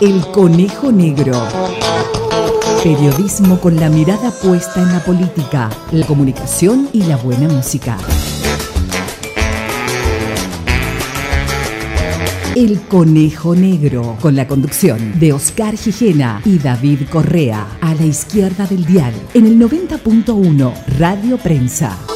El Conejo Negro. Periodismo con la mirada puesta en la política, la comunicación y la buena música. El Conejo Negro, con la conducción de Oscar Gijena y David Correa, a la izquierda del dial, en el 90.1 Radio Prensa.